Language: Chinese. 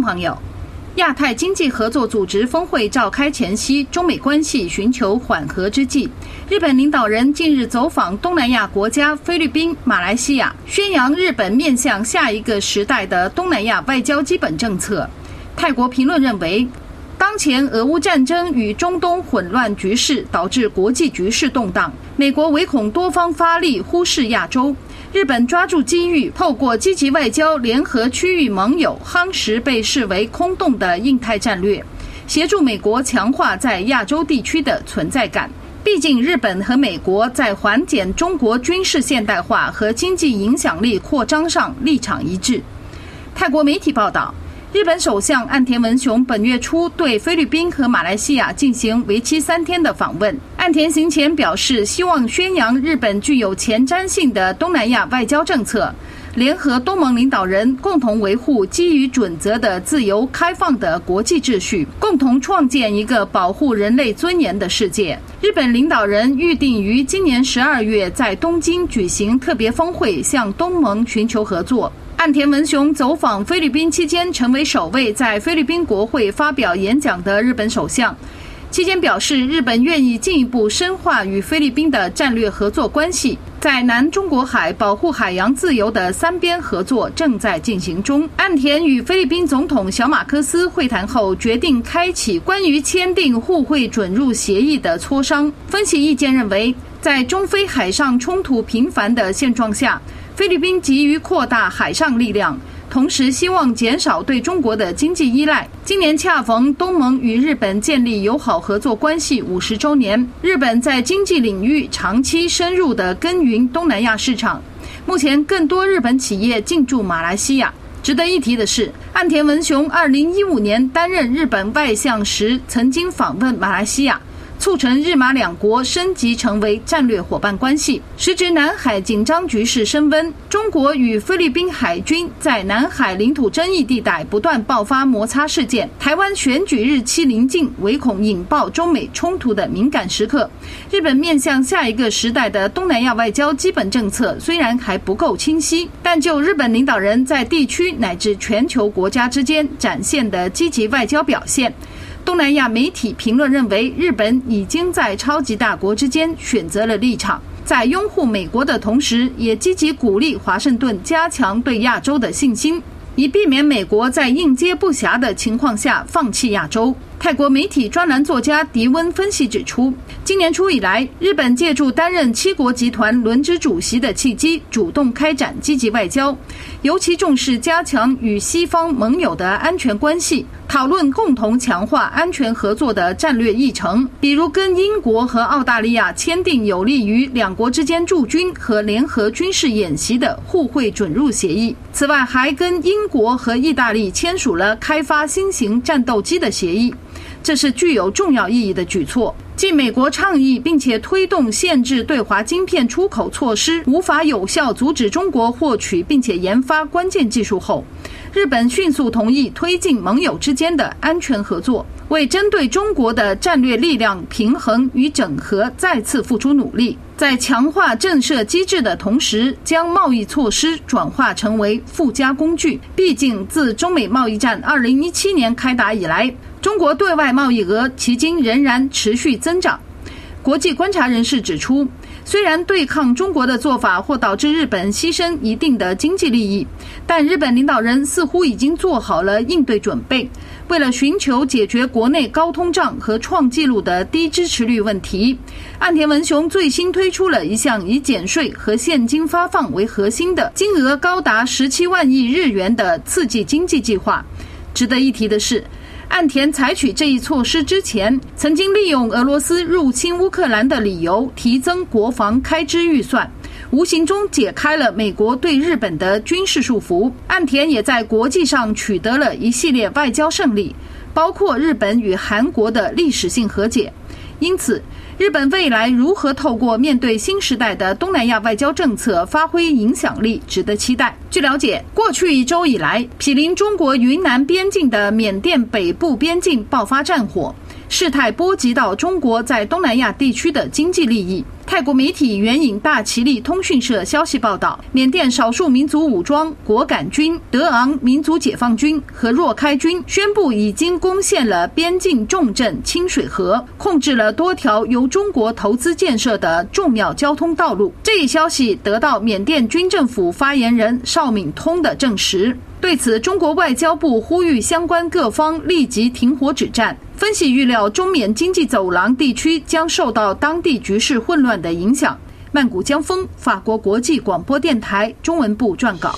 朋友，亚太经济合作组织峰会召开前夕，中美关系寻求缓和之际，日本领导人近日走访东南亚国家菲律宾、马来西亚，宣扬日本面向下一个时代的东南亚外交基本政策。泰国评论认为，当前俄乌战争与中东混乱局势导致国际局势动荡，美国唯恐多方发力忽视亚洲。日本抓住机遇，透过积极外交联合区域盟友，夯实被视为空洞的印太战略，协助美国强化在亚洲地区的存在感。毕竟，日本和美国在缓解中国军事现代化和经济影响力扩张上立场一致。泰国媒体报道。日本首相岸田文雄本月初对菲律宾和马来西亚进行为期三天的访问。岸田行前表示，希望宣扬日本具有前瞻性的东南亚外交政策，联合东盟领导人共同维护基于准则的自由开放的国际秩序，共同创建一个保护人类尊严的世界。日本领导人预定于今年十二月在东京举行特别峰会，向东盟寻求合作。岸田文雄走访菲律宾期间，成为首位在菲律宾国会发表演讲的日本首相。期间表示，日本愿意进一步深化与菲律宾的战略合作关系，在南中国海保护海洋自由的三边合作正在进行中。岸田与菲律宾总统小马克思会谈后，决定开启关于签订互惠准入协议的磋商。分析意见认为，在中非海上冲突频繁的现状下。菲律宾急于扩大海上力量，同时希望减少对中国的经济依赖。今年恰逢东盟与日本建立友好合作关系五十周年，日本在经济领域长期深入的耕耘东南亚市场。目前，更多日本企业进驻马来西亚。值得一提的是，岸田文雄二零一五年担任日本外相时，曾经访问马来西亚。促成日马两国升级成为战略伙伴关系。时值南海紧张局势升温，中国与菲律宾海军在南海领土争议地带不断爆发摩擦事件。台湾选举日期临近，唯恐引爆中美冲突的敏感时刻。日本面向下一个时代的东南亚外交基本政策虽然还不够清晰，但就日本领导人在地区乃至全球国家之间展现的积极外交表现。东南亚媒体评论认为，日本已经在超级大国之间选择了立场，在拥护美国的同时，也积极鼓励华盛顿加强对亚洲的信心，以避免美国在应接不暇的情况下放弃亚洲。泰国媒体专栏作家迪温分析指出，今年初以来，日本借助担任七国集团轮值主席的契机，主动开展积极外交，尤其重视加强与西方盟友的安全关系，讨论共同强化安全合作的战略议程，比如跟英国和澳大利亚签订有利于两国之间驻军和联合军事演习的互惠准入协议。此外，还跟英国和意大利签署了开发新型战斗机的协议。这是具有重要意义的举措。继美国倡议并且推动限制对华晶片出口措施无法有效阻止中国获取并且研发关键技术后，日本迅速同意推进盟友之间的安全合作，为针对中国的战略力量平衡与整合再次付出努力。在强化震慑机制的同时，将贸易措施转化成为附加工具。毕竟，自中美贸易战二零一七年开打以来。中国对外贸易额迄今仍然持续增长。国际观察人士指出，虽然对抗中国的做法或导致日本牺牲一定的经济利益，但日本领导人似乎已经做好了应对准备。为了寻求解决国内高通胀和创纪录的低支持率问题，岸田文雄最新推出了一项以减税和现金发放为核心的、金额高达十七万亿日元的刺激经济计划。值得一提的是。岸田采取这一措施之前，曾经利用俄罗斯入侵乌克兰的理由提增国防开支预算，无形中解开了美国对日本的军事束缚。岸田也在国际上取得了一系列外交胜利，包括日本与韩国的历史性和解。因此，日本未来如何透过面对新时代的东南亚外交政策发挥影响力，值得期待。据了解，过去一周以来，毗邻中国云南边境的缅甸北部边境爆发战火，事态波及到中国在东南亚地区的经济利益。泰国媒体援引大其力通讯社消息报道，缅甸少数民族武装果敢军、德昂民族解放军和若开军宣布已经攻陷了边境重镇清水河，控制了多条由中国投资建设的重要交通道路。这一消息得到缅甸军政府发言人邵敏通的证实。对此，中国外交部呼吁相关各方立即停火止战。分析预料，中缅经济走廊地区将受到当地局势混乱的影响。曼谷江峰，法国国际广播电台中文部撰稿。